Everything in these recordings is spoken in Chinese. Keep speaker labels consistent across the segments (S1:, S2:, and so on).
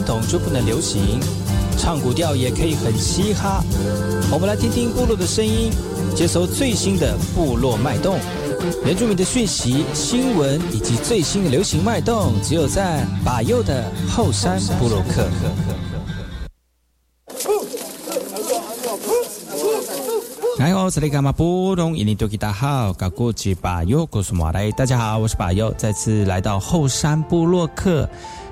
S1: 传统就不能流行？唱古调也可以很嘻哈。我们来听听部落的声音，接收最新的部落脉动、原住民的讯息、新闻以及最新的流行脉动，只有在把右的后山部落克。哎呦，这里干嘛不懂？印尼多吉大好，嘎古吉巴右，古苏马来，大家好，我是巴右，再次来到后山部落克。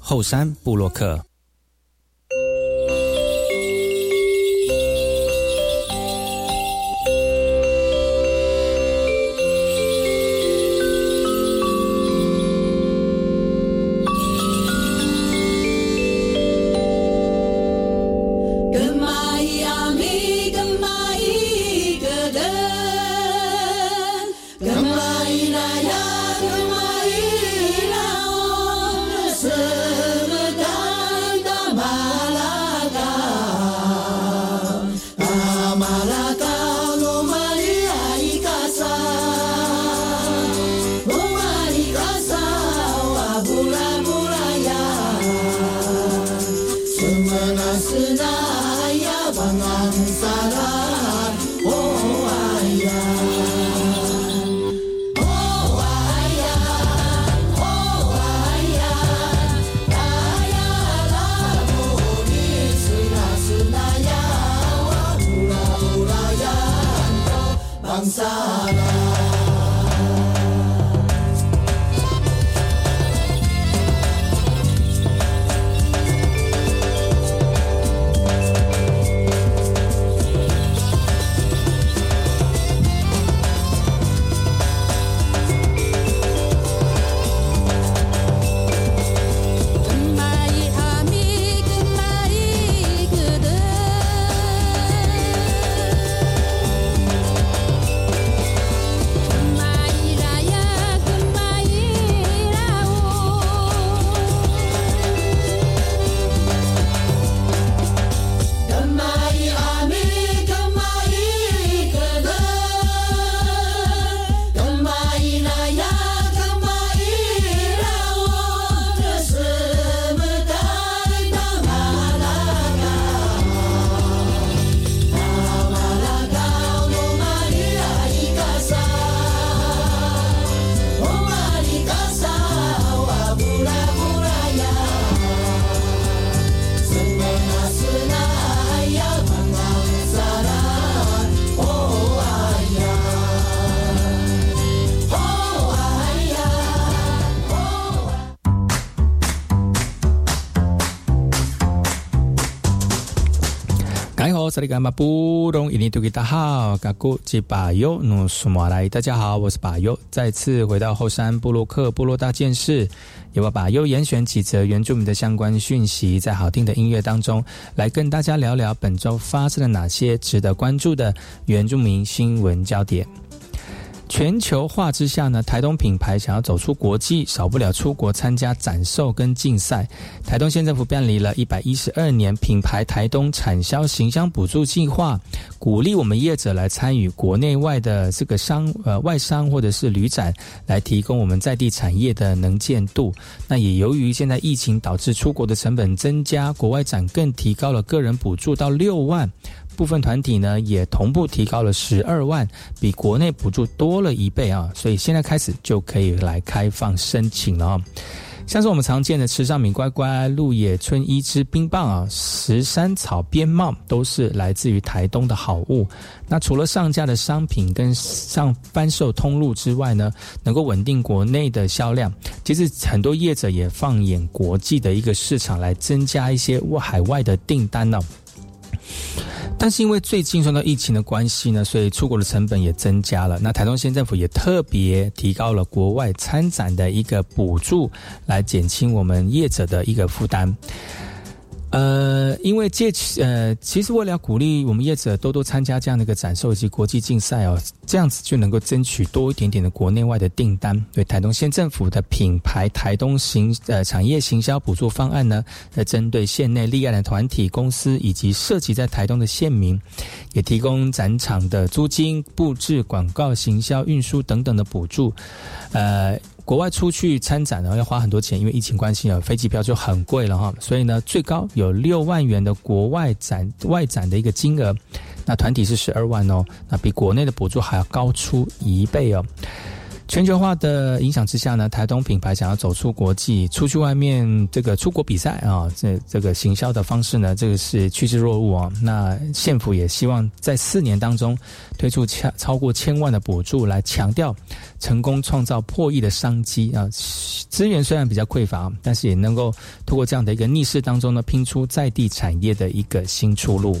S1: 后山布洛克。
S2: 这里干嘛不懂？印尼多吉大好，嘎古吉巴尤努苏马来，大家好，我是巴尤，再次回到后山布洛克部落大件事，由我巴尤严选几则原住民的相关讯息，在好听的音乐当中，来跟大家聊聊本周发生了哪些值得关注的原住民新闻焦点。全球化之下呢，台东品牌想要走出国际，少不了出国参加展售跟竞赛。台东县政府办理了一百一十二年品牌台东产销行销补助计划，鼓励我们业者来参与国内外的这个商呃外商或者是旅展，来提供我们在地产业的能见度。那也由于现在疫情导致出国的成本增加，国外展更提高了个人补助到六万。部分团体呢也同步提高了十二万，比国内补助多了一倍啊！所以现在开始就可以来开放申请了。像是我们常见的池上米乖乖、鹿野春一只冰棒啊、石山草边帽，都是来自于台东的好物。那除了上架的商品跟上贩售通路之外呢，能够稳定国内的销量，其实很多业者也放眼国际的一个市场，来增加一些海外的订单呢。但是因为最近受到疫情的关系呢，所以出国的成本也增加了。那台东县政府也特别提高了国外参展的一个补助，来减轻我们业者的一个负担。呃，因为借呃，其实为了鼓励我们业者多多参加这样的一个展售以及国际竞赛哦，这样子就能够争取多一点点的国内外的订单。对台东县政府的品牌台东行呃产业行销补助方案呢，在针对县内立案的团体公司以及涉及在台东的县民，也提供展场的租金、布置、广告、行销、运输等等的补助，呃。国外出去参展呢，要花很多钱，因为疫情关系啊，飞机票就很贵了哈。所以呢，最高有六万元的国外展外展的一个金额，那团体是十二万哦，那比国内的补助还要高出一倍哦。全球化的影响之下呢，台东品牌想要走出国际，出去外面这个出国比赛啊，这这个行销的方式呢，这个是趋之若鹜啊。那县府也希望在四年当中推出超超过千万的补助，来强调成功创造破亿的商机啊。资源虽然比较匮乏，但是也能够通过这样的一个逆势当中呢，拼出在地产业的一个新出路。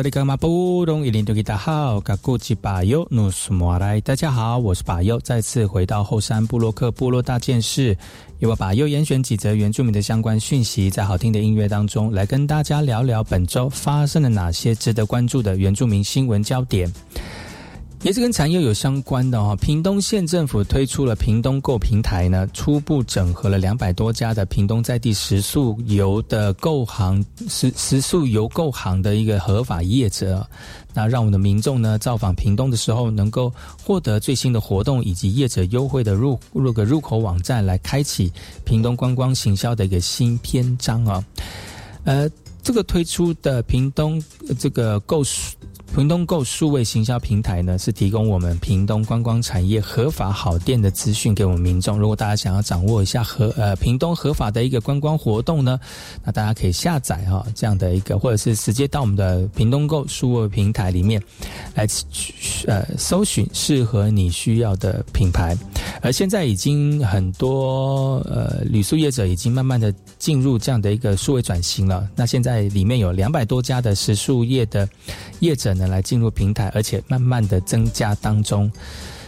S2: 萨利格马布隆伊林多吉达好，嘎古吉巴尤努斯莫来，大家好，我是巴尤，再次回到后山布洛克部落大件事，由我巴尤严选几则原住民的相关讯息，在好听的音乐当中来跟大家聊聊本周发生了哪些值得关注的原住民新闻焦点。也是跟产业有相关的哈，屏东县政府推出了屏东购平台呢，初步整合了两百多家的屏东在地食宿游的购行食食宿游购行的一个合法业者，那让我们的民众呢造访屏东的时候，能够获得最新的活动以及业者优惠的入入个入口网站，来开启屏东观光行销的一个新篇章啊。呃，这个推出的屏东这个购。屏东购数位行销平台呢，是提供我们屏东观光产业合法好店的资讯给我们民众。如果大家想要掌握一下合呃屏东合法的一个观光活动呢，那大家可以下载哈这样的一个，或者是直接到我们的屏东购数位平台里面来呃搜寻适合你需要的品牌。而现在已经很多呃旅宿业者已经慢慢的进入这样的一个数位转型了。那现在里面有两百多家的食宿业的业者。来进入平台，而且慢慢的增加当中。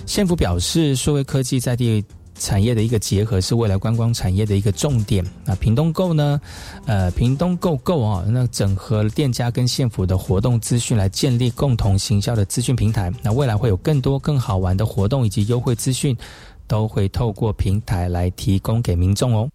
S2: 县府表示，数位科技在地产业的一个结合，是未来观光产业的一个重点。那屏东购呢？呃，屏东购购啊，那整合店家跟县府的活动资讯，来建立共同行销的资讯平台。那未来会有更多更好玩的活动以及优惠资讯，都会透过平台来提供给民众哦。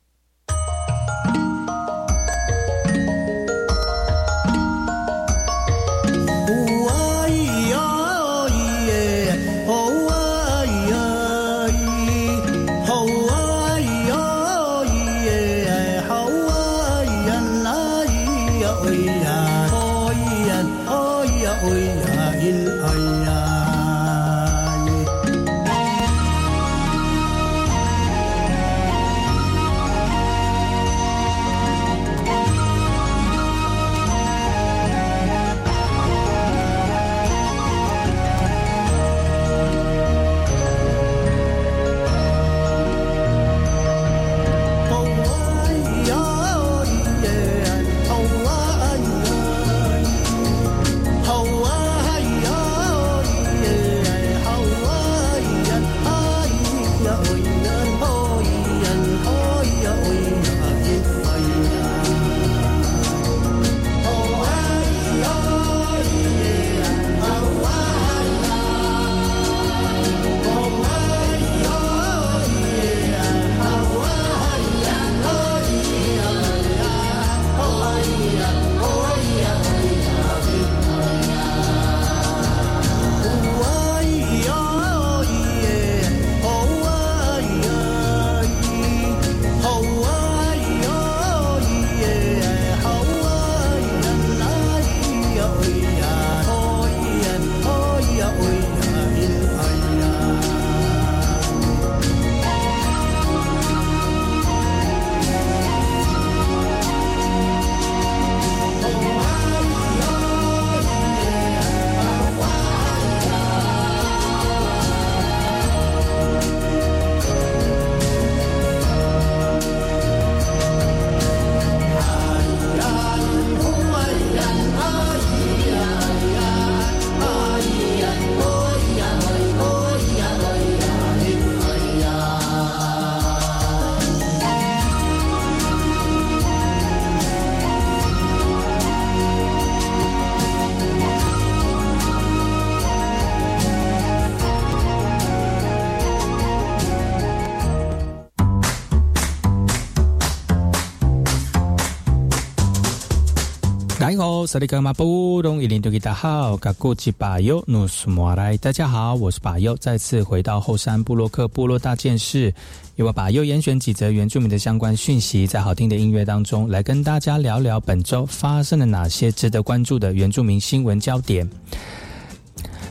S2: 萨利格马布隆伊林多吉达好，卡古吉巴尤努苏莫来，大家好，我是巴尤，再次回到后山布洛克部落大件事，由我巴尤严选几则原住民的相关讯息，在好听的音乐当中来跟大家聊聊本周发生了哪些值得关注的原住民新闻焦点。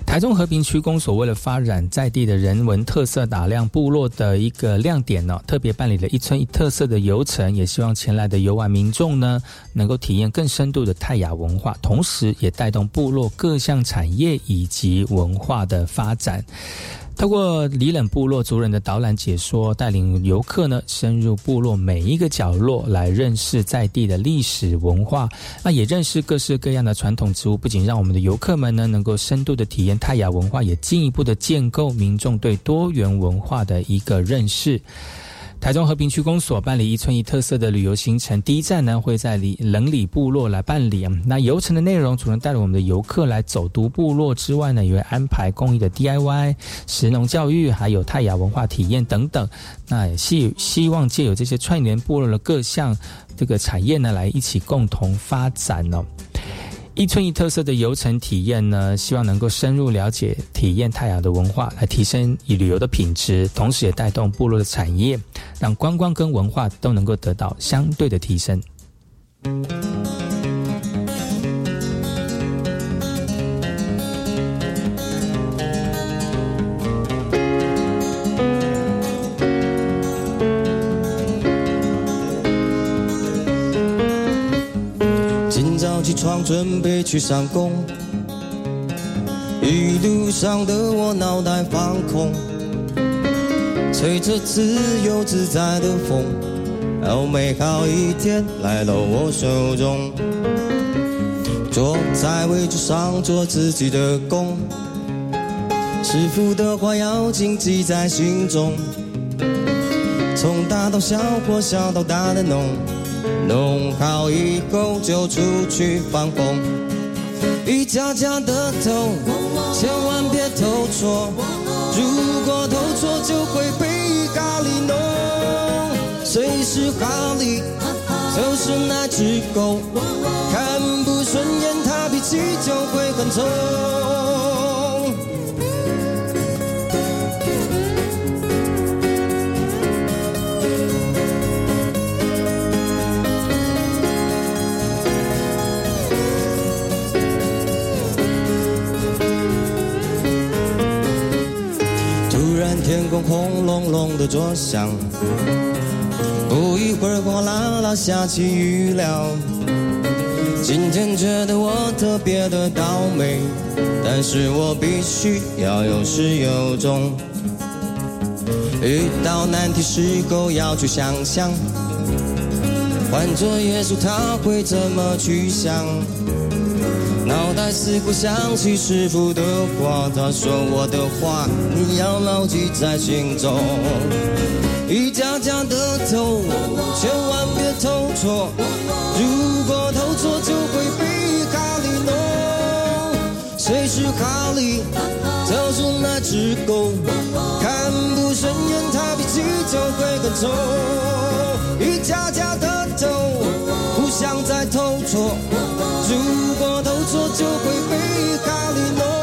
S2: 台中和平区公所为了发展在地的人文特色，打量部落的一个亮点呢，特别办理了一村一特色的游程，也希望前来的游玩民众呢，能够体验更深度的泰雅文化，同时也带动部落各项产业以及文化的发展。透过里冷部落族人的导览解说，带领游客呢深入部落每一个角落，来认识在地的历史文化，那也认识各式各样的传统植物。不仅让我们的游客们呢能够深度的体验泰雅文化，也进一步的建构民众对多元文化的一个认识。台中和平区公所办理一村一特色的旅游行程，第一站呢会在里冷里部落来办理。那游程的内容除了带着我们的游客来走读部落之外呢，也会安排公益的 DIY、石农教育，还有泰雅文化体验等等。那也希希望借由这些串联部落的各项这个产业呢，来一起共同发展哦。一村一特色的游程体验呢，希望能够深入了解、体验泰雅的文化，来提升以旅游的品质，同时也带动部落的产业，让观光跟文化都能够得到相对的提升。
S3: 床准备去上工，一路上的我脑袋放空，吹着自由自在的风，哦，美好一天来到我手中，坐在位置上做自己的工，师傅的话要谨记在心中，从大到小或小到大的弄。弄好以后就出去放风，一家家的偷，千万别偷错。如果偷错就会被咖喱弄。谁是哈利？就是那只狗，看不顺眼他脾气就会很冲。空轰隆隆的作响，不一会儿哗啦啦下起雨了。今天觉得我特别的倒霉，但是我必须要有始有终。遇到难题时候要去想想，换做耶稣他会怎么去想？脑袋似乎想起师傅的话，他说我的话你要牢记在心中。一家家的偷，千万别偷错。如果偷错就会被哈利弄。谁是哈利？就是那只狗。看不顺眼他脾气就会更重。一家家的偷，想在偷错。如果偷错就会被咖喱弄，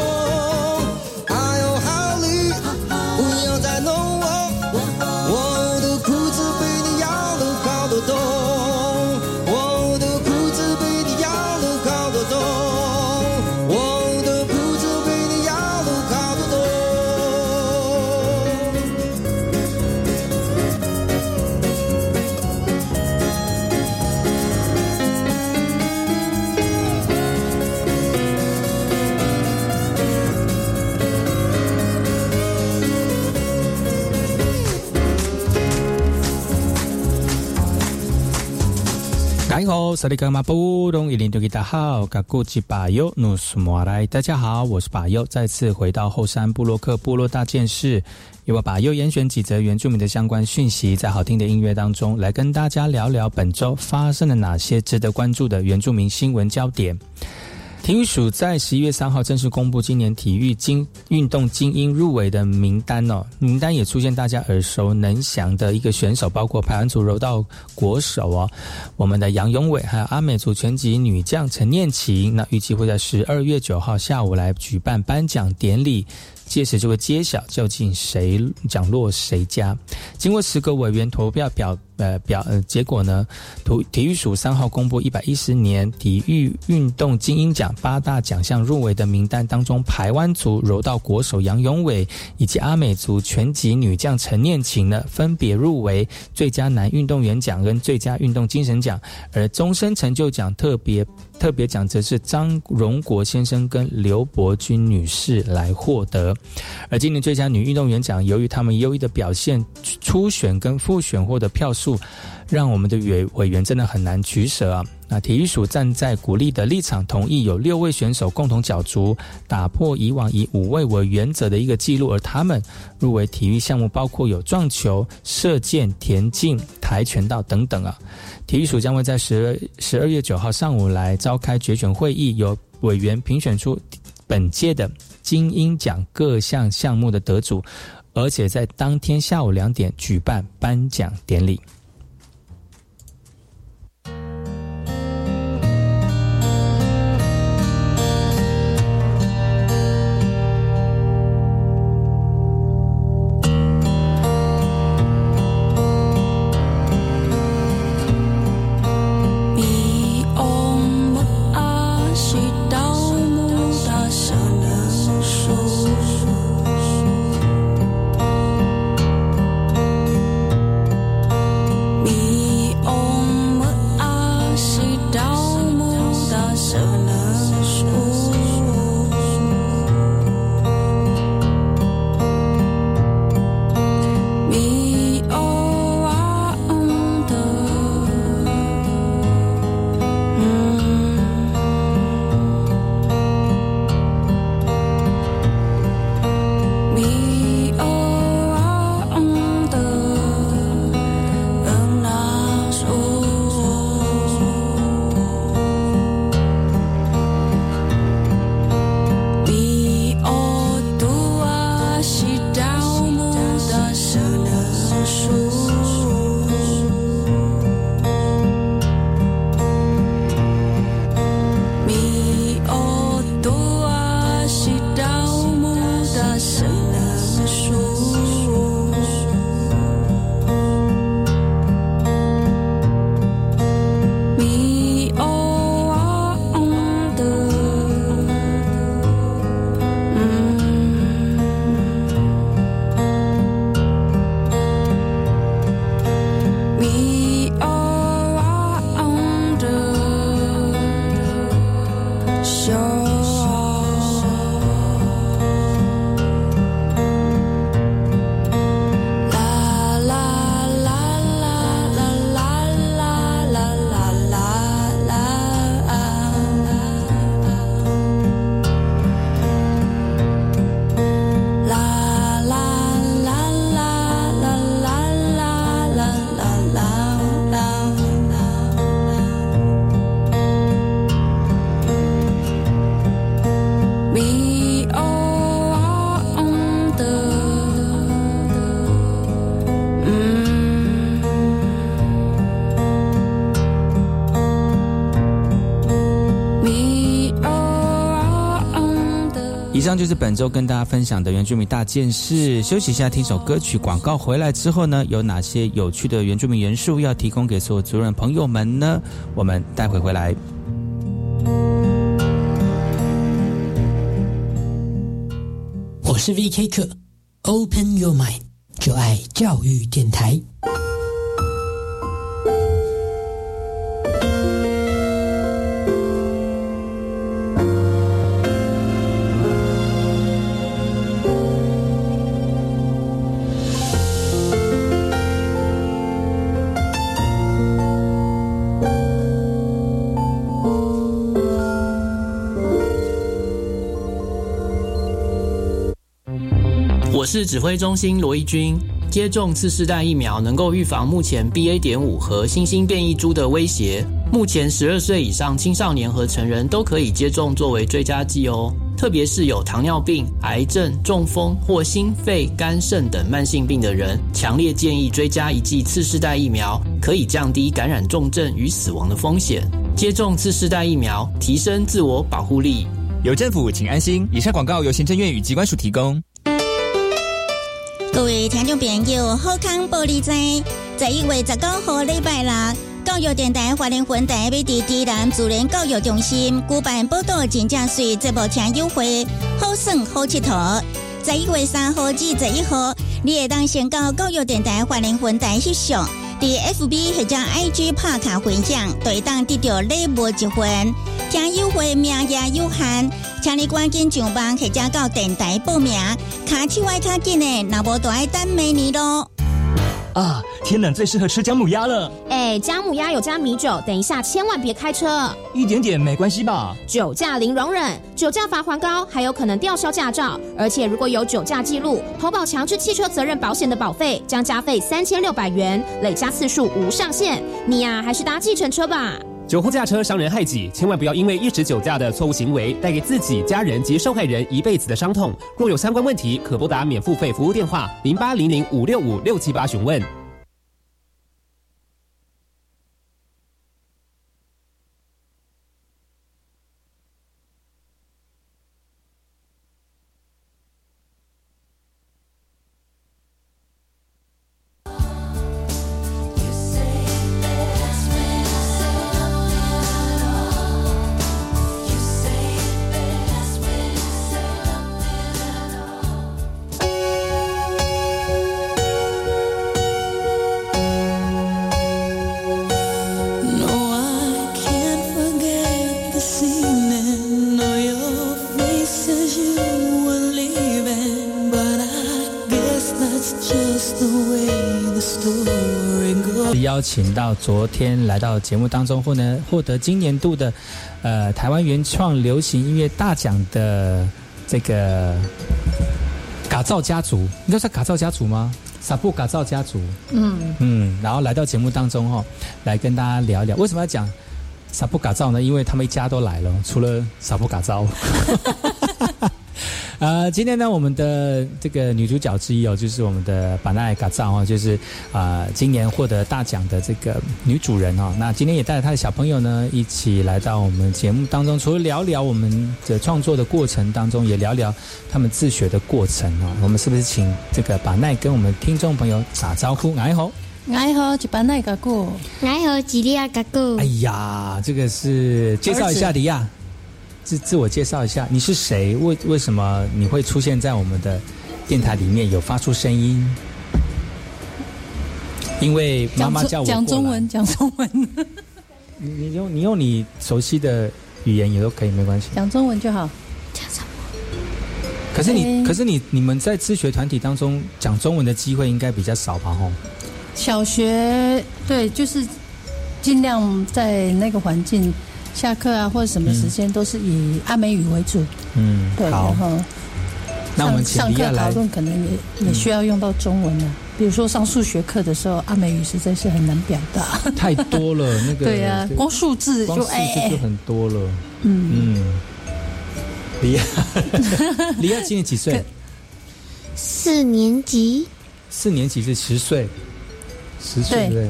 S3: 你好，
S2: 萨利格马布隆伊林多吉达好，嘎古吉巴尤努苏莫来，大家好，我是巴尤，再次回到后山布洛克部落大件事，由我巴尤严选几则原住民的相关讯息，在好听的音乐当中来跟大家聊聊本周发生了哪些值得关注的原住民新闻焦点。体育署在十一月三号正式公布今年体育精运动精英入围的名单哦，名单也出现大家耳熟能详的一个选手，包括排湾组柔道国手哦，我们的杨永伟，还有阿美族拳击女将陈念琴。那预计会在十二月九号下午来举办颁奖典礼。届时就会揭晓究竟谁奖落谁家。经过十个委员投票表呃表呃结果呢，体体育署三号公布一百一十年体育运动精英奖八大奖项入围的名单当中，台湾族柔道国手杨永伟以及阿美族拳击女将陈念琴呢，分别入围最佳男运动员奖跟最佳运动精神奖，而终身成就奖特别。
S4: 特别奖则是张荣国先生跟刘伯君女士来获得。而今年最佳女运动员奖，由于他们优异的表现，初选跟复选获得票数，让我们的委委员真的很难取舍啊。那体育署站在鼓励的立场，同意有六位选手共同角逐，打破以往以五位为原则的一个记录。而他们入围体育项目包括有撞球、射箭、田径、跆拳道等等啊。体育署将会在十十二月九号上午来召开决选会议，由委员评选出本届的精英奖各项项目的得主，而且在当天下午两点举办颁奖典礼。上就是本周跟大家分享的原住民大件事。休息一下，听首歌曲。广告回来之后呢，有哪些有趣的原住民元素要提供给所有族人朋友们呢？我们待会回来。
S5: 我是 V.K. 课，Open Your Mind，就爱教育电台。
S6: 是指挥中心罗毅军。接种次世代疫苗能够预防目前 BA. 点五和新兴变异株的威胁。目前十二岁以上青少年和成人都可以接种作为追加剂哦。特别是有糖尿病、癌症、中风或心肺、肝肾等慢性病的人，强烈建议追加一剂次世代疫苗，可以降低感染重症与死亡的风险。接种次世代疫苗，提升自我保护力。
S7: 有政府，请安心。以上广告由行政院与机关署提供。
S8: 各位听众朋友，好康玻璃仔，十一月十九号礼拜六，教育电台华联分台美伫地南自然教育中心举办报道真正水节目听优惠，好耍好佚佗。在一月三号至十一号，你会当先到教育电台华联分台翕相，伫 FB 或者 IG 拍卡分享，对当得到礼物一份。听友会名额有限，请你赶紧上网或者到电台报名。卡手外卡紧的，那无就爱等明年咯。
S7: 啊，天冷最适合吃姜母鸭了。
S9: 哎，姜母鸭有加米酒，等一下千万别开车。
S7: 一点点没关系吧？
S9: 酒驾零容忍，酒驾罚还高，还有可能吊销驾照。而且如果有酒驾记录，投保强制汽车责任保险的保费将加费三千六百元，累加次数无上限。你呀，还是搭计程车吧。
S4: 酒后驾车伤人害己，千万不要因为一时酒驾的错误行为，带给自己、家人及受害人一辈子的伤痛。若有相关问题，可拨打免付费服务电话零八零零五六五六七八询问。
S2: 邀请到昨天来到节目当中，获呢获得今年度的呃台湾原创流行音乐大奖的这个嘎造家族，你知道是嘎造家族吗？萨布嘎造家族，
S10: 嗯
S2: 嗯，然后来到节目当中哈、哦，来跟大家聊一聊，为什么要讲萨布嘎造呢？因为他们一家都来了，除了萨布嘎造。呃，今天呢，我们的这个女主角之一哦，就是我们的板奈嘎造哦，就是啊、呃，今年获得大奖的这个女主人哦。那今天也带着她的小朋友呢，一起来到我们节目当中，除了聊聊我们的创作的过程当中，也聊聊他们自学的过程哦。我们是不是请这个板奈跟我们听众朋友打招呼？哎吼！
S10: 哎好，一班奈个过，
S11: 哎好，吉利亚嘎过。
S2: 哎呀，这个是介绍一下迪亚。自自我介绍一下，你是谁？为为什么你会出现在我们的电台里面，有发出声音？因为妈妈叫我
S10: 讲中文，讲中文。
S2: 你你用你用你熟悉的语言也都可以，没关系。
S10: 讲中文就好。
S11: 讲什么？
S2: 可是你，可是你，你们在自学团体当中讲中文的机会应该比较少吧？吼。
S10: 小学对，就是尽量在那个环境。下课啊，或者什么时间都是以阿美语为主。
S2: 嗯，
S10: 对，然后
S2: 那我们
S10: 上课讨论可能也也需要用到中文了。比如说上数学课的时候，阿美语实在是很难表达，
S2: 太多了。那个
S10: 对呀，光数字就
S2: 哎，就很多了。
S10: 嗯
S2: 嗯。李亚，李亚今年几岁？
S11: 四年级。
S2: 四年级是十岁，十岁对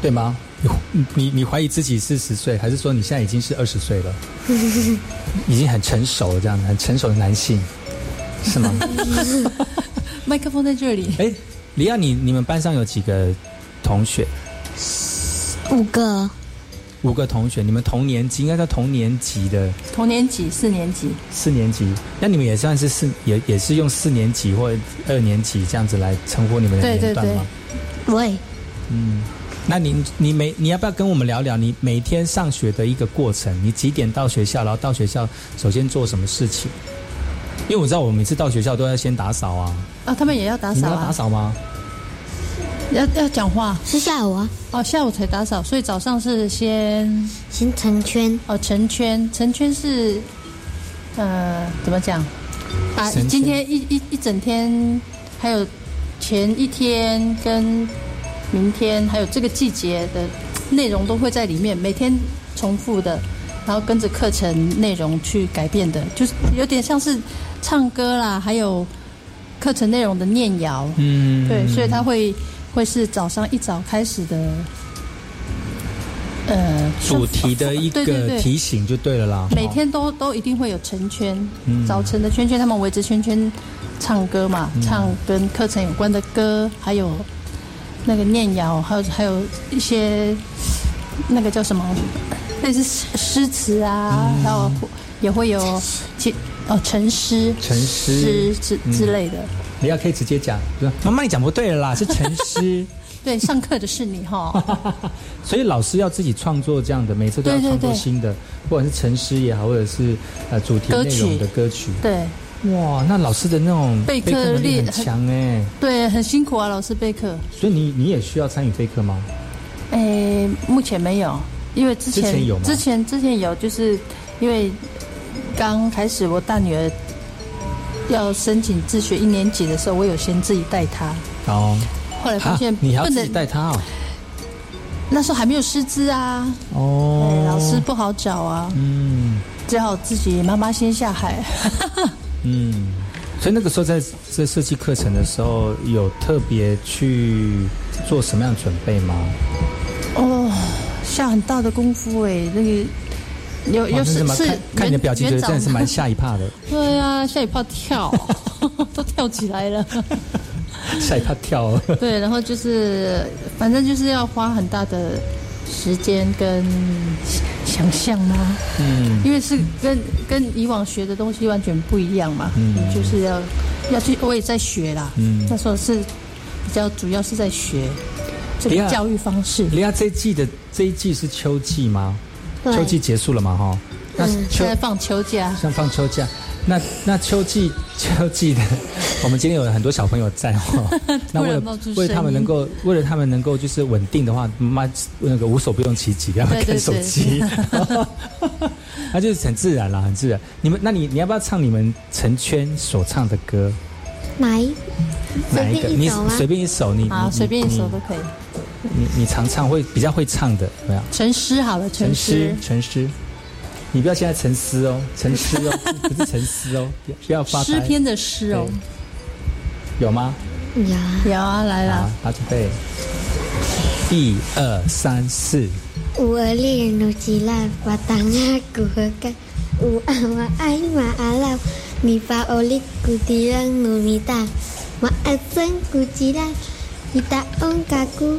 S2: 对吗？你你怀疑自己是十岁，还是说你现在已经是二十岁了？已经很成熟了，这样很成熟的男性，是吗？
S10: 麦克风在这里。
S2: 哎，李亚，你你们班上有几个同学？
S11: 五个。
S2: 五个同学，你们同年级，应该叫同年级的。
S10: 同年级，四年级。
S2: 四年级，那你们也算是四，也也是用四年级或二年级这样子来称呼你们的年段吗？
S11: 对对对。
S2: 嗯。那你你每你要不要跟我们聊聊你每天上学的一个过程？你几点到学校？然后到学校首先做什么事情？因为我知道我每次到学校都要先打扫啊。
S10: 啊，他们也要打扫
S2: 啊？要打扫吗？
S10: 要要讲话？
S11: 是下午啊？
S10: 哦，下午才打扫，所以早上是先
S11: 先成圈。
S10: 哦，成圈，成圈是呃怎么讲？把今天一一一整天，还有前一天跟。明天还有这个季节的内容都会在里面，每天重复的，然后跟着课程内容去改变的，就是有点像是唱歌啦，还有课程内容的念谣。
S2: 嗯，
S10: 对，所以他会会是早上一早开始的，呃，
S2: 主题的一个提醒就对了啦。
S10: 每天都都一定会有成圈，嗯、早晨的圈圈，他们围着圈圈唱歌嘛，嗯、唱跟课程有关的歌，还有。那个念谣，还有还有一些那个叫什么，类似诗词啊，嗯、还有也会有其哦成诗、
S2: 成诗
S10: 之之类的。
S2: 你要可以直接讲，妈妈你讲不对了啦，是成诗。
S10: 对，上课的是你哈。
S2: 所以老师要自己创作这样的，每次都要创作新的，不管是成诗也好，或者是呃主题内容的歌曲。
S10: 对，
S2: 哇，那老师的那种
S10: 备课
S2: 能力很强哎。
S10: 对，很辛苦啊，老师备课。
S2: 所以你你也需要参与备课吗？
S10: 诶，目前没有，因为之前
S2: 有
S10: 之前之前有，就是因为刚开始我大女儿。要申请自学一年级的时候，我有先自己带她。
S2: 哦。
S10: 后来发现
S2: 你还要自己带她哦。
S10: 那时候还没有师资啊。
S2: 哦。
S10: 老师不好找啊。嗯。只好自己妈妈先下海。
S2: 嗯。所以那个时候在在设计课程的时候，有特别去做什么样的准备吗？
S10: 哦，下很大的功夫哎，那个。有有是是，
S2: 看你的表情，觉得真的是蛮吓一怕的。
S10: 对啊，吓一怕跳，都跳起来了。
S2: 吓一怕跳。
S10: 对，然后就是反正就是要花很大的时间跟想象吗。嗯。因为是跟跟以往学的东西完全不一样嘛。嗯。就是要要去，我也在学啦。嗯。那时候是比较主要是在学这个教育方式。
S2: 李亚这一季的这一季是秋季吗？秋季结束了嘛？哈，
S10: 那现在放秋假，
S2: 像放秋假。那那秋季 秋季的，我们今天有很多小朋友在哦。那为了为了他们能够为了他们能够就是稳定的话，妈那个无所不用其极，不要看手机。那就是很自然了，很自然。你们，那你你要不要唱你们成圈所唱的歌？
S11: 哪一
S2: 哪一个？你随便一首，你
S10: 好，随便一首都可以。
S2: 你你常唱会比较会唱的，怎么样？
S10: 沉思好了，沉思
S2: 沉思，你不要现在沉思哦，沉思哦，不是沉思哦，不要发
S10: 诗篇的诗哦，
S2: 有吗？
S11: 有
S10: 有啊，来了，
S2: 好，准备，一二三四。
S11: 有阿里努吉拉巴当阿古河干，有阿瓦艾玛阿拉米发奥利古迪朗努米达，我阿森古吉拉伊达翁嘎古。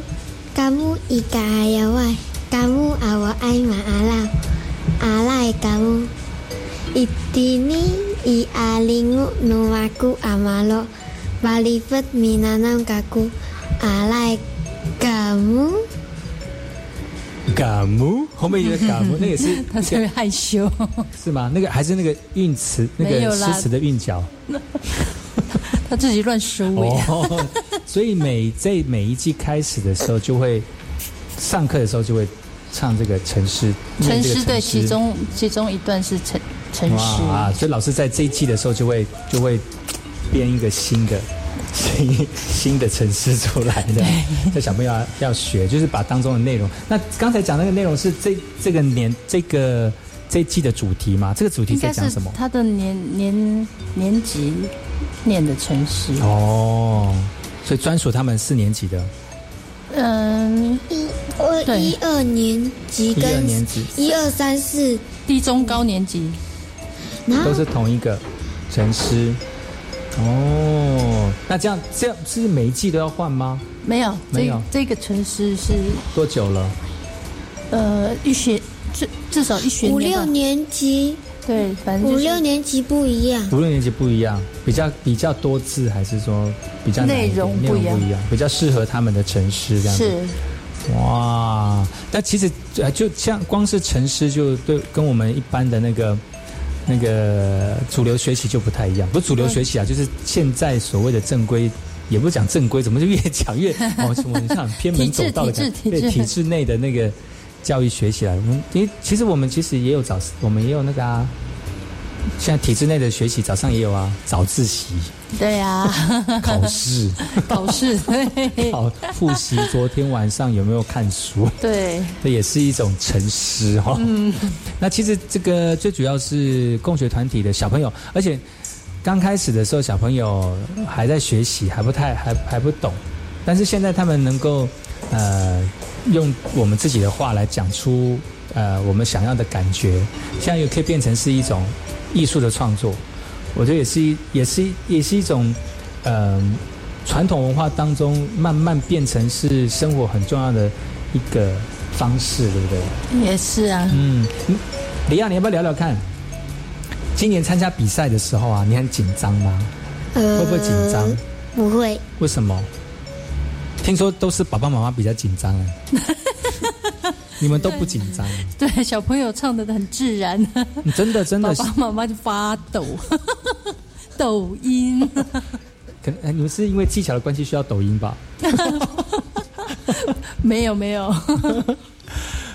S11: kamu ika hayawai kamu awa ai ma'ala alai kamu itini i alingu nuwaku amalo balifet minanam kaku alai kamu
S2: kamu 后面一个 kamu 那也是
S10: 他特别害羞
S2: 是吗？那个还是那个韵词那个诗词的韵脚，
S10: 他自己乱收尾。
S2: 所以每在每一季开始的时候，就会上课的时候就会唱这个城诗。
S10: 城诗对，其中其中一段是城城诗
S2: 啊。所以老师在这一季的时候就会就会编一个新的新新的城诗出来的，这小朋友要要学，就是把当中的内容。那刚才讲那个内容是这这个年这个这一季的主题吗？这个主题在讲什么？
S10: 他的年年年级念的城市
S2: 哦。所以专属他们四年级的，
S11: 嗯，一二一二年级跟一二三四
S10: 低中高年级，
S2: 都是同一个城市。哦，那这样这样是每一季都要换吗？
S10: 没有，没有，这个城市是
S2: 多久了？
S10: 呃，一学至至少一学
S11: 五六年级。
S10: 对，反正
S11: 五六年级不一样。
S2: 五六年级不一样，比较比较多字，还是说比较
S10: 内容
S2: 不一样？比较适合他们的城市这样子。是，哇！但其实呃，就像光是城市，就对跟我们一般的那个那个主流学习就不太一样。不是主流学习啊，就是现在所谓的正规，也不是讲正规，怎么就越讲越哦，什么像偏门走道的感觉？对，体制内的那个。教育学起来，我们因为其实我们其实也有找，我们也有那个啊，现在体制内的学习早上也有啊，早自习，
S10: 对啊，
S2: 考试，
S10: 考试，对，
S2: 好复习。昨天晚上有没有看书？
S10: 对，
S2: 这也是一种沉思哈。嗯，那其实这个最主要是共学团体的小朋友，而且刚开始的时候小朋友还在学习，还不太还还不懂，但是现在他们能够呃。用我们自己的话来讲出呃我们想要的感觉，现在又可以变成是一种艺术的创作。我觉得也是一也是也是一种嗯传统文化当中慢慢变成是生活很重要的一个方式，对不对？
S10: 也是啊。嗯，
S2: 李亚，你要不要聊聊看？今年参加比赛的时候啊，你很紧张吗？呃，会不会紧张？
S11: 不会。
S2: 为什么？
S12: 听说都是爸爸妈妈比较紧张啊，你们都不紧张？
S10: 对，小朋友唱的很自然，
S12: 真的真的，
S10: 爸爸妈妈就发抖，抖音。
S12: 可能你们是因为技巧的关系需要抖音吧？
S10: 没 有没有。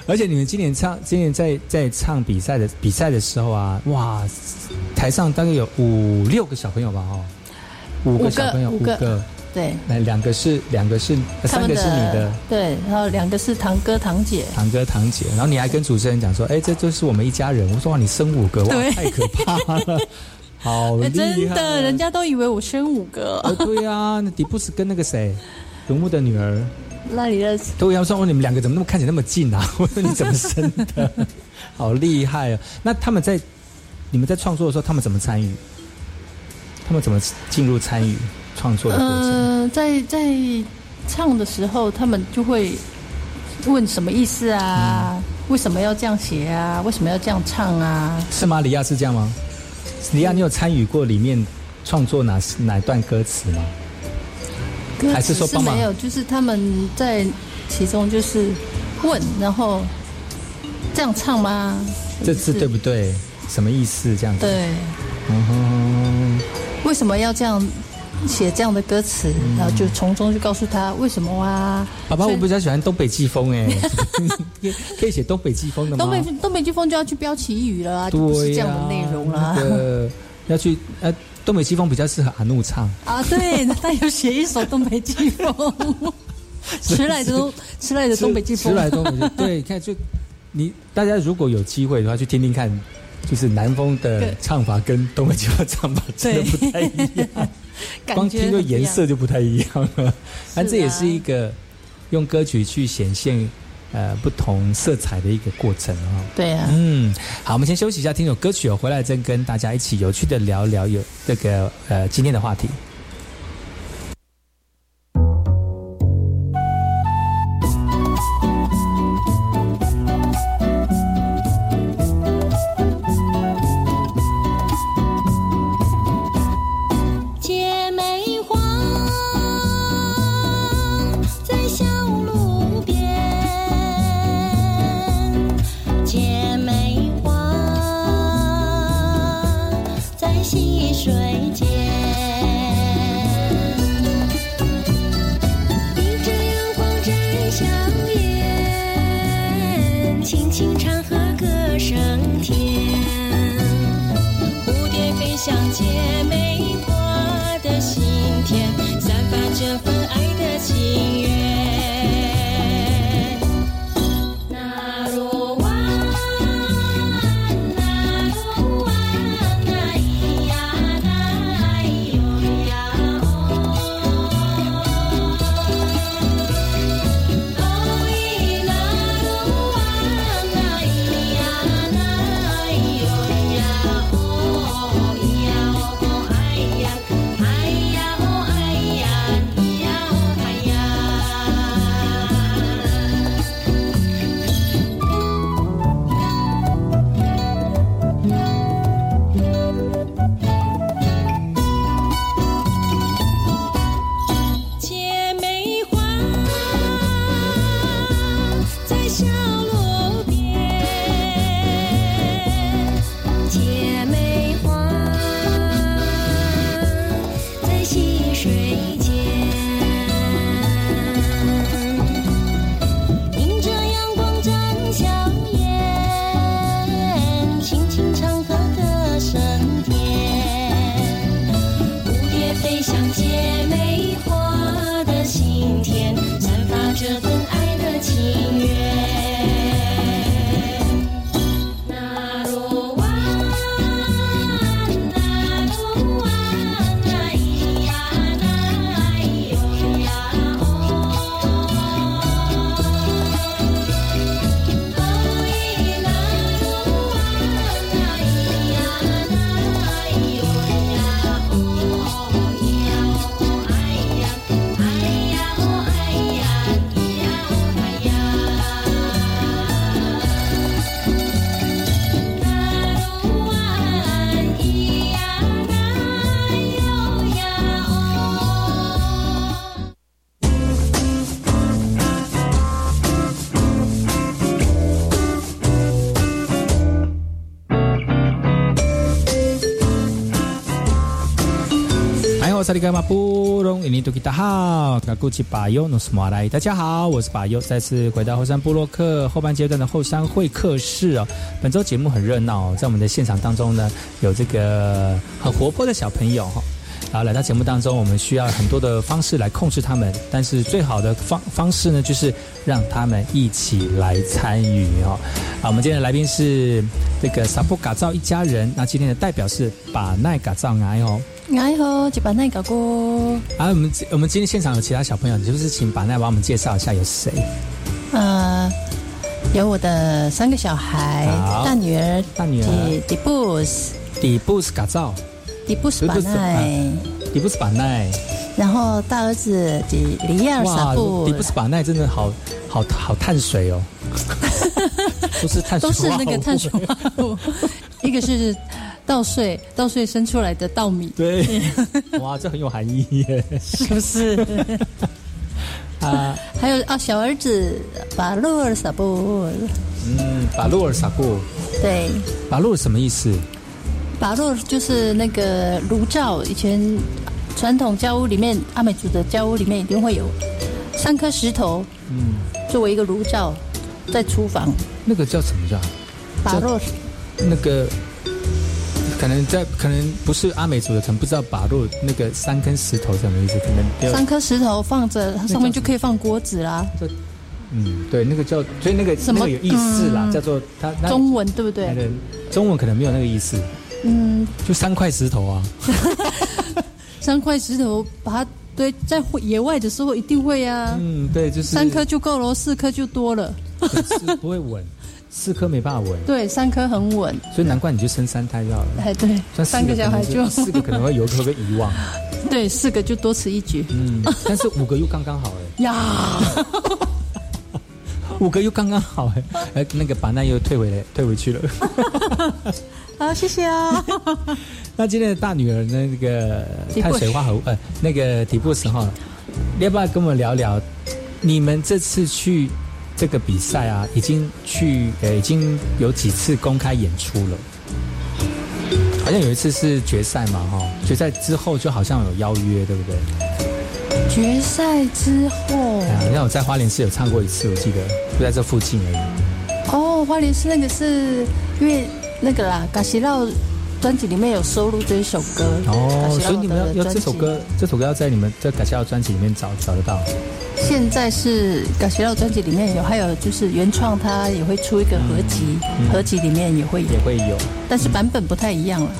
S12: 而且你们今年唱，今年在在唱比赛的比赛的时候啊，哇，台上大概有五六个小朋友吧，哦，五个小朋友，五个。
S10: 对，
S12: 那两个是两个是三个是你的，
S10: 对，然后两个是堂哥堂姐，
S12: 堂哥堂姐，然后你还跟主持人讲说，哎，这就是我们一家人。我说哇，你生五个，哇，太可怕了，好厉害！
S10: 真的，人家都以为我生五个。
S12: 对呀，那迪布斯跟那个谁，独木的女儿，
S10: 那你的
S12: 都要说，你们两个怎么那么看起来那么近啊？我说你怎么生的？好厉害啊！那他们在你们在创作的时候，他们怎么参与？他们怎么进入参与？创作的过程，
S10: 呃，在在唱的时候，他们就会问什么意思啊？为什么要这样写啊？为什么要这样唱啊？
S12: 是吗？李亚是这样吗？李亚，你有参与过里面创作哪哪段歌词吗？
S10: 还是说没有？就是他们在其中就是问，然后这样唱吗？
S12: 这字对不对？什么意思？这样子？
S10: 对。嗯哼。为什么要这样？写这样的歌词，然后就从中就告诉他为什么啊？
S12: 爸爸，我比较喜欢东北季风哎，可以写东北季风的吗？
S10: 东北东北季风就要去标旗语了啊，不是这样的内容了。
S12: 要去呃，东北季风比较适合阿怒唱
S10: 啊。对，他有写一首东北季风，迟来的东迟来的东北季风，
S12: 迟来东北 对，看就你大家如果有机会的话，去听听看，就是南风的唱法跟东北季风唱法真的不太一样。光听个颜色就不太一样了，但这也是一个用歌曲去显现呃不同色彩的一个过程啊。
S10: 对啊，
S12: 嗯，好，我们先休息一下，听首歌曲哦，回来再跟大家一起有趣的聊聊有这个呃今天的话题。
S2: 萨利干嘛不容易？你都给大好，那过去把优诺斯马来。大家好，我是把优，再次回到后山布洛克后半阶段的后山会客室哦。本周节目很热闹，在我们的现场当中呢，有这个很活泼的小朋友哈。后来到节目当中，我们需要很多的方式来控制他们，但是最好的方方式呢，就是让他们一起来参与哦。啊，我们今天的来宾是这个萨布嘎造一家人，那今天的代表是把奈嘎造爱哦。
S10: 爱好就把奈搞过。
S2: 啊，我们我们今天现场有其他小朋友，就是请把奈帮我们介绍一下有谁？
S10: 呃，有我的三个小孩，大女儿，
S2: 大女儿，
S10: 迪布斯，
S2: 迪布斯嘎造。
S10: 迪布斯巴奈，
S2: 迪布斯巴奈，
S10: 然后大儿子迪里亚尔萨布，
S2: 迪布斯巴奈真的好好好碳水哦，都是碳水，
S10: 都是那个碳水化合物，一个是稻穗，稻穗生出来的稻米，
S2: 对，哇，这很有含义耶，
S10: 是不是？啊，还有啊，小儿子巴洛尔萨布，
S2: 嗯，巴洛尔萨布，
S10: 对，
S2: 巴洛尔什么意思？
S10: 把肉就是那个炉灶，以前传统家屋里面，阿美族的家屋里面一定会有三颗石头，嗯，作为一个炉灶，在厨房。
S2: 那个叫什么叫？
S10: 把肉。
S2: 那个可能在可能不是阿美族的，可能不知道把肉那个三根石头什么意思？可能
S10: 三颗石头放着，它上面就可以放锅子啦。
S2: 嗯，对，那个叫所以那个那个有意思啦，叫做它
S10: 中文对不对？
S2: 中文可能没有那个意思。嗯，就三块石头啊，
S10: 三块石头把它堆在野外的时候一定会啊。
S2: 嗯，对，就是
S10: 三颗就够了，四颗就多了。
S2: 是不会稳，四颗没办法稳。
S10: 对，三颗很稳。
S2: 所以难怪你就生三胎就好了。
S10: 哎，对，三个小孩就
S2: 四个可能会有可能会遗忘。
S10: 对，四个就多此一举。
S2: 嗯，但是五个又刚刚好哎。呀。五个又刚刚好哎，哎，那个把那又退回来，退回去了。
S10: 好，谢谢啊。
S2: 那今天的大女儿呢？那个 碳水化合物，呃，那个底部时候，你要不要跟我们聊聊？你们这次去这个比赛啊，已经去呃，已经有几次公开演出了？好像有一次是决赛嘛，哈，决赛之后就好像有邀约，对不对？
S10: 决赛之后，
S2: 像我在花莲市有唱过一次，我记得就在这附近而已。
S10: 哦，花莲市那个是因为。那个啦，嘎西绕专辑里面有收录这一首歌
S2: 哦，所以你们要要这首歌，这首歌要在你们在嘎西绕专辑里面找找得到。
S10: 现在是嘎西绕专辑里面有，还有就是原创，它也会出一个合集，合集里面也会有，
S2: 也会有，
S10: 但是版本不太一样了。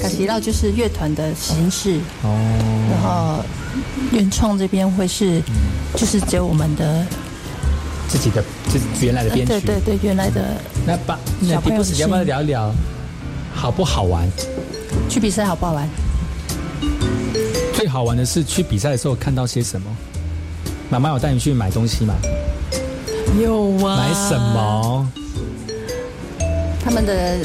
S10: 嘎西绕就是乐团的形式哦，然后原创这边会是就是只有我们的。
S2: 自己的自原来的编曲，
S10: 对对对，原来的。
S2: 那把那迪布斯要不要聊一聊好不好玩？
S10: 去比赛好不好玩？
S2: 最好玩的是去比赛的时候看到些什么？妈妈有带你去买东西吗？
S10: 有啊。
S2: 买什么？
S10: 他们的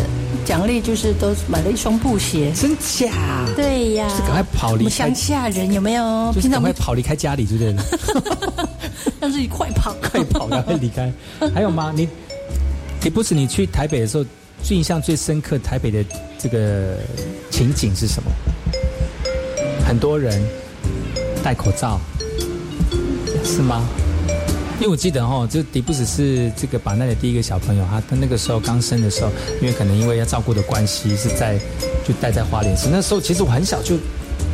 S10: 奖励就是都买了一双布鞋。
S2: 真假？
S10: 对呀。
S2: 是赶快跑离
S10: 乡下人有没有？
S2: 就是赶快跑离开家里，对不对？
S10: 让自己快跑，
S2: 快跑，赶快离开。还有吗？你，你不是你去台北的时候，最印象最深刻台北的这个情景是什么？很多人戴口罩，是吗？因为我记得哈，就迪布斯是这个把奈的第一个小朋友，他他那个时候刚生的时候，因为可能因为要照顾的关系，是在就待在花莲市。那时候其实我很小，就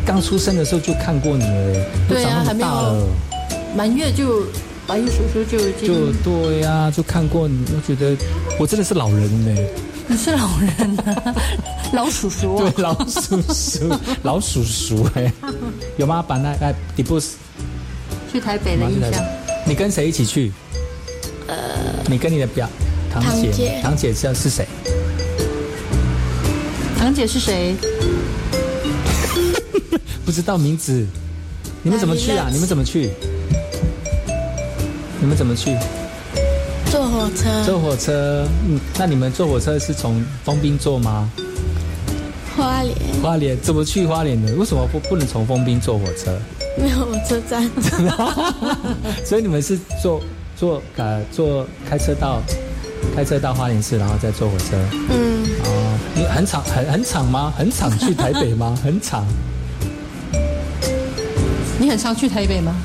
S2: 刚出生的时候就看过你了，都长那么大了。
S10: 满月就白玉叔叔就
S2: 就对呀，就看过你，我觉得我真的是老人呢。
S10: 你是老人啊，老叔叔。
S2: 对，老叔叔，老叔叔哎，有吗？把那哎，迪布斯
S10: 去台北的印象。
S2: 你跟谁一起去？呃，你跟你的表堂姐，堂姐知道是谁？
S10: 堂姐是谁？
S2: 不知道名字。你们怎么去啊？你们怎么去？你们怎么去？
S11: 坐火车。
S2: 坐火车，嗯，那你们坐火车是从丰滨坐吗？
S11: 花莲。
S2: 花莲怎么去花莲的？为什么不不能从丰滨坐火车？
S11: 没有火车站。
S2: 所以你们是坐坐呃坐开车到开车到花莲市，然后再坐火车。嗯。哦，你很长很很长吗？很长去台北吗？很长。
S10: 你很常去台北吗？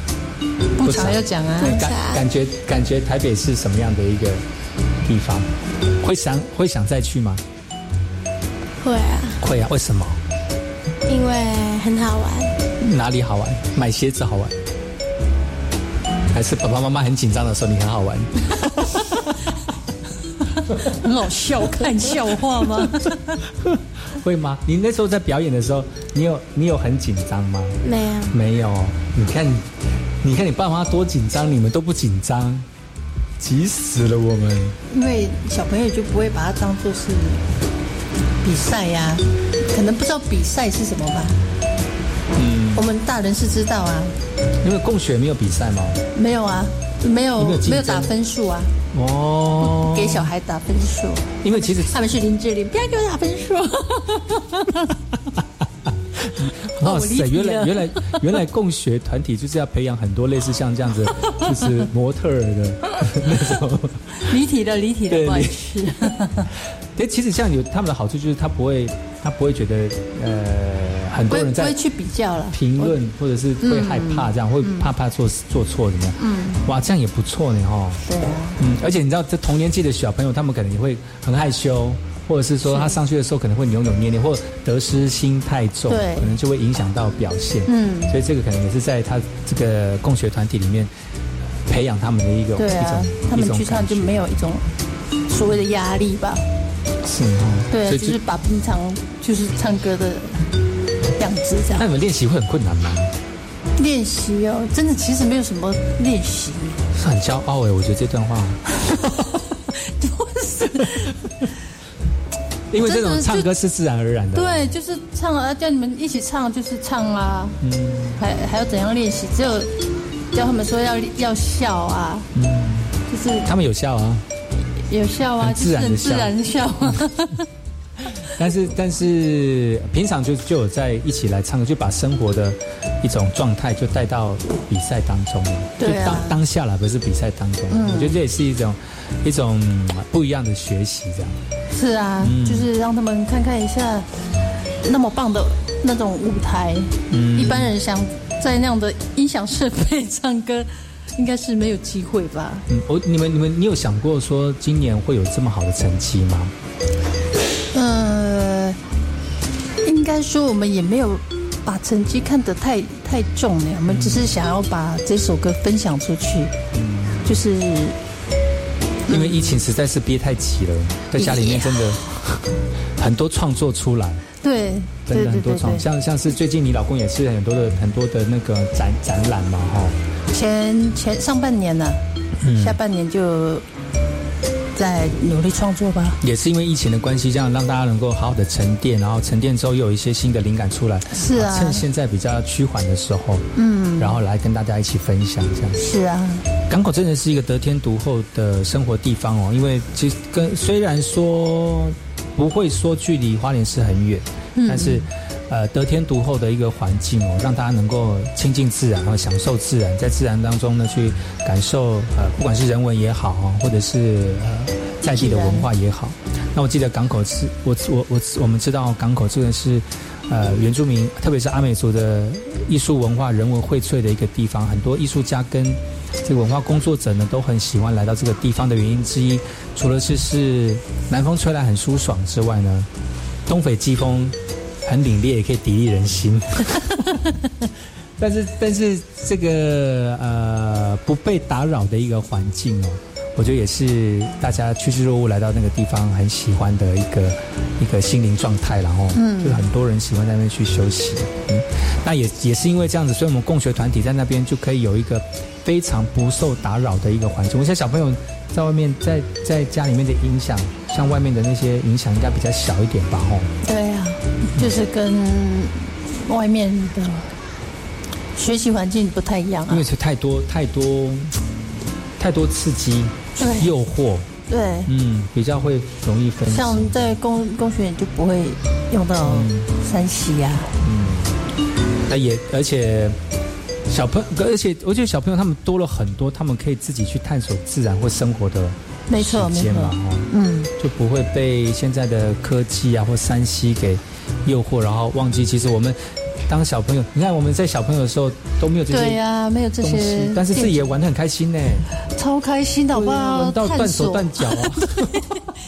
S10: 不常要讲啊。
S2: 感感觉感觉台北是什么样的一个地方？会想会想再去吗？
S11: 会啊，
S2: 会啊。为什么？
S11: 因为很好玩。
S2: 哪里好玩？买鞋子好玩，还是爸爸妈妈很紧张的时候你很好玩？
S10: 很好笑，看笑话吗？
S2: 会吗？你那时候在表演的时候，你有你有很紧张吗？
S11: 没有，
S2: 没有。你看，你看你爸妈多紧张，你们都不紧张，急死了我们。
S10: 因为小朋友就不会把它当做是比赛呀，可能不知道比赛是什么吧。嗯，我们大人是知道啊。
S2: 因为共学没有比赛吗？
S10: 没有啊，没有没有打分数啊。哦，给小孩打分数，
S2: 因为其实
S10: 他们是林志玲，不要给我打分数。
S2: 哇塞，原来原来原来共学团体就是要培养很多类似像这样子，就是模特儿的那种
S10: 离体的离体的关系。
S2: 对，其实这样有他们的好处，就是他不会他不会觉得呃。很多人在
S10: 不会去比较了，
S2: 评论或者是会害怕这样，会怕怕做做错怎么样？嗯，哇，这样也不错呢哈。
S10: 对啊，
S2: 嗯，而且你知道，这同年纪的小朋友，他们可能也会很害羞，或者是说他上去的时候可能会扭扭捏捏，或得失心太重，可能就会影响到表现。嗯，所以这个可能也是在他这个共学团体里面培养他们的一个
S10: 对啊，他们去唱就没有一种所谓的压力吧？
S2: 是哦，
S10: 对，就是把平常就是唱歌的。样子这样，
S2: 那你们练习会很困难吗？
S10: 练习哦，真的其实没有什么练习，
S2: 是很骄傲哎，我觉得这段话，
S10: 不是，
S2: 因为这种唱歌是自然而然的，
S10: 对，就是唱啊，叫你们一起唱就是唱啊，嗯，还还要怎样练习？只有教他们说要要笑啊，嗯，就是
S2: 他们有笑啊，
S10: 有笑啊，
S2: 自然的
S10: 自然笑。
S2: 但是但是平常就就有在一起来唱歌，就把生活的一种状态就带到比赛当中了。
S10: 对
S2: 啊，当当下了不是比赛当中，我觉得这也是一种一种不一样的学习，这样。
S10: 是啊，就是让他们看看一下那么棒的那种舞台。嗯，一般人想在那样的音响设备唱歌，应该是没有机会吧？
S2: 嗯，我你们你们你有想过说今年会有这么好的成绩吗？
S10: 应该说，我们也没有把成绩看得太太重了。我们只是想要把这首歌分享出去，就是
S2: 因为疫情实在是憋太急了，在家里面真的 很多创作出来。
S10: 对，
S2: 真的很多创，像像是最近你老公也是很多的很多的那个展展览嘛，哈。
S10: 前前上半年呢，下半年就。在努力创作吧，
S2: 也是因为疫情的关系，这样让大家能够好好的沉淀，然后沉淀之后又有一些新的灵感出来。
S10: 是啊，
S2: 趁现在比较趋缓的时候，嗯，然后来跟大家一起分享这样。
S10: 是啊，
S2: 港口真的是一个得天独厚的生活地方哦，因为其实跟虽然说不会说距离花莲市很远，但是。呃，得天独厚的一个环境哦，让大家能够亲近自然，然后享受自然，在自然当中呢，去感受呃，不管是人文也好，或者是呃在地的文化也好。那我记得港口是，我我我我们知道港口这个是呃原住民，特别是阿美族的艺术文化人文荟萃的一个地方，很多艺术家跟这个文化工作者呢都很喜欢来到这个地方的原因之一，除了就是南风吹来很舒爽之外呢，东北季风。很凛冽，也可以砥砺人心。但是，但是这个呃不被打扰的一个环境哦，我觉得也是大家趋之若鹜来到那个地方很喜欢的一个一个心灵状态。然后，嗯，就很多人喜欢在那边去休息。嗯，那也也是因为这样子，所以我们共学团体在那边就可以有一个非常不受打扰的一个环境。我想小朋友在外面在在家里面的影响，像外面的那些影响应该比较小一点吧？哦，
S10: 对呀。就是跟外面的学习环境不太一样啊，
S2: 因为是太多太多太多刺激、诱惑，
S10: 对，
S2: 嗯，比较会容易分。
S10: 像在工工学院就不会用到山西呀，
S2: 嗯，那也而且小朋友，而且我觉得小朋友他们多了很多，他们可以自己去探索自然或生活的
S10: 没错
S2: 时间嘛，哦，嗯，就不会被现在的科技啊或山西给。诱惑，然后忘记，其实我们当小朋友，你看我们在小朋友的时候都没有这些
S10: 对呀、没有这些
S2: 东西，，但是自己也玩的很开心呢，
S10: 超开心的，好不好？
S2: 玩到断手断脚啊，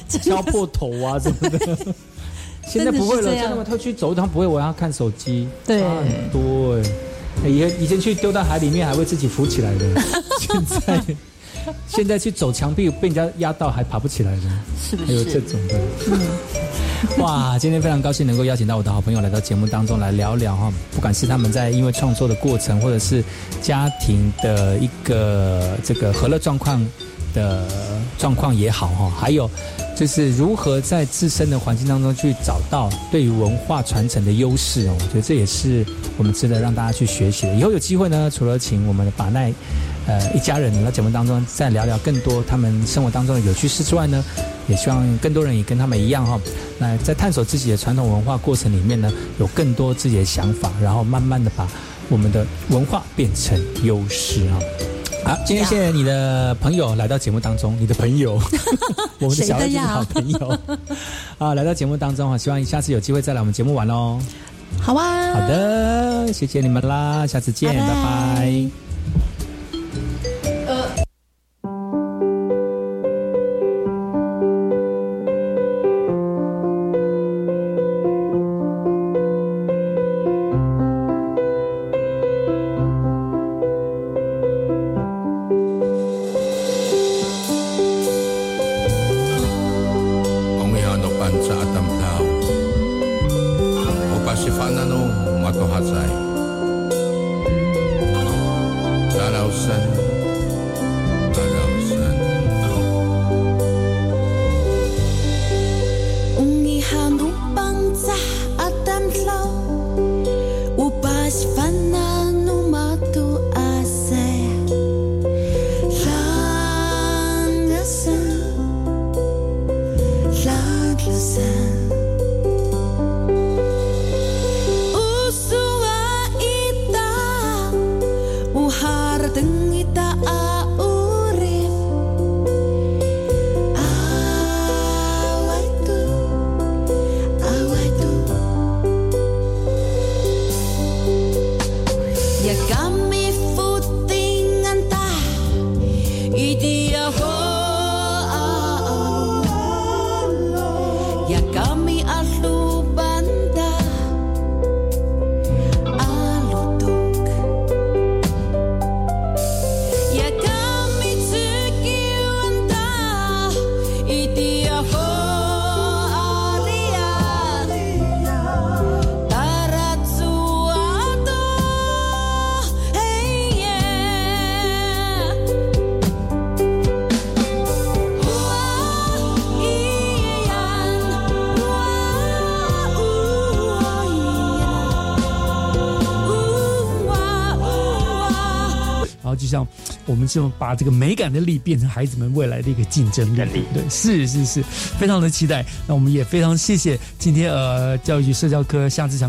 S2: 敲破头啊什么的。现在不会了，
S10: 真的是这样
S2: 现在他去走，他不会玩，他看手机，
S10: 对
S2: 差很多哎。哎以前以前去丢到海里面还会自己浮起来的，现在现在去走墙壁被人家压到还爬不起来的，
S10: 是不是
S2: 还有这
S10: 是？
S2: 种的。哇，今天非常高兴能够邀请到我的好朋友来到节目当中来聊聊哈，不管是他们在因为创作的过程，或者是家庭的一个这个和乐状况的状况也好哈，还有就是如何在自身的环境当中去找到对于文化传承的优势哦，我觉得这也是我们值得让大家去学习的。以后有机会呢，除了请我们的把奈。呃，一家人来到节目当中，再聊聊更多他们生活当中的有趣事之外呢，也希望更多人也跟他们一样哈、那在探索自己的传统文化过程里面呢，有更多自己的想法，然后慢慢的把我们的文化变成优势哈。好，今天谢谢你的朋友来到节目当中，你的朋友，我们的小二就是
S10: 谁的
S2: 好朋友。啊，来到节目当中啊，希望下次有机会再来我们节目玩喽。
S10: 好啊，
S2: 好的，谢谢你们啦，下次见，
S10: 拜拜
S2: 拜拜
S13: 我们就把这个美感的力变成孩子们未来的一个竞争力，对不对？是是是，非常的期待。那我们也非常谢谢今天呃教育局社教科夏志强。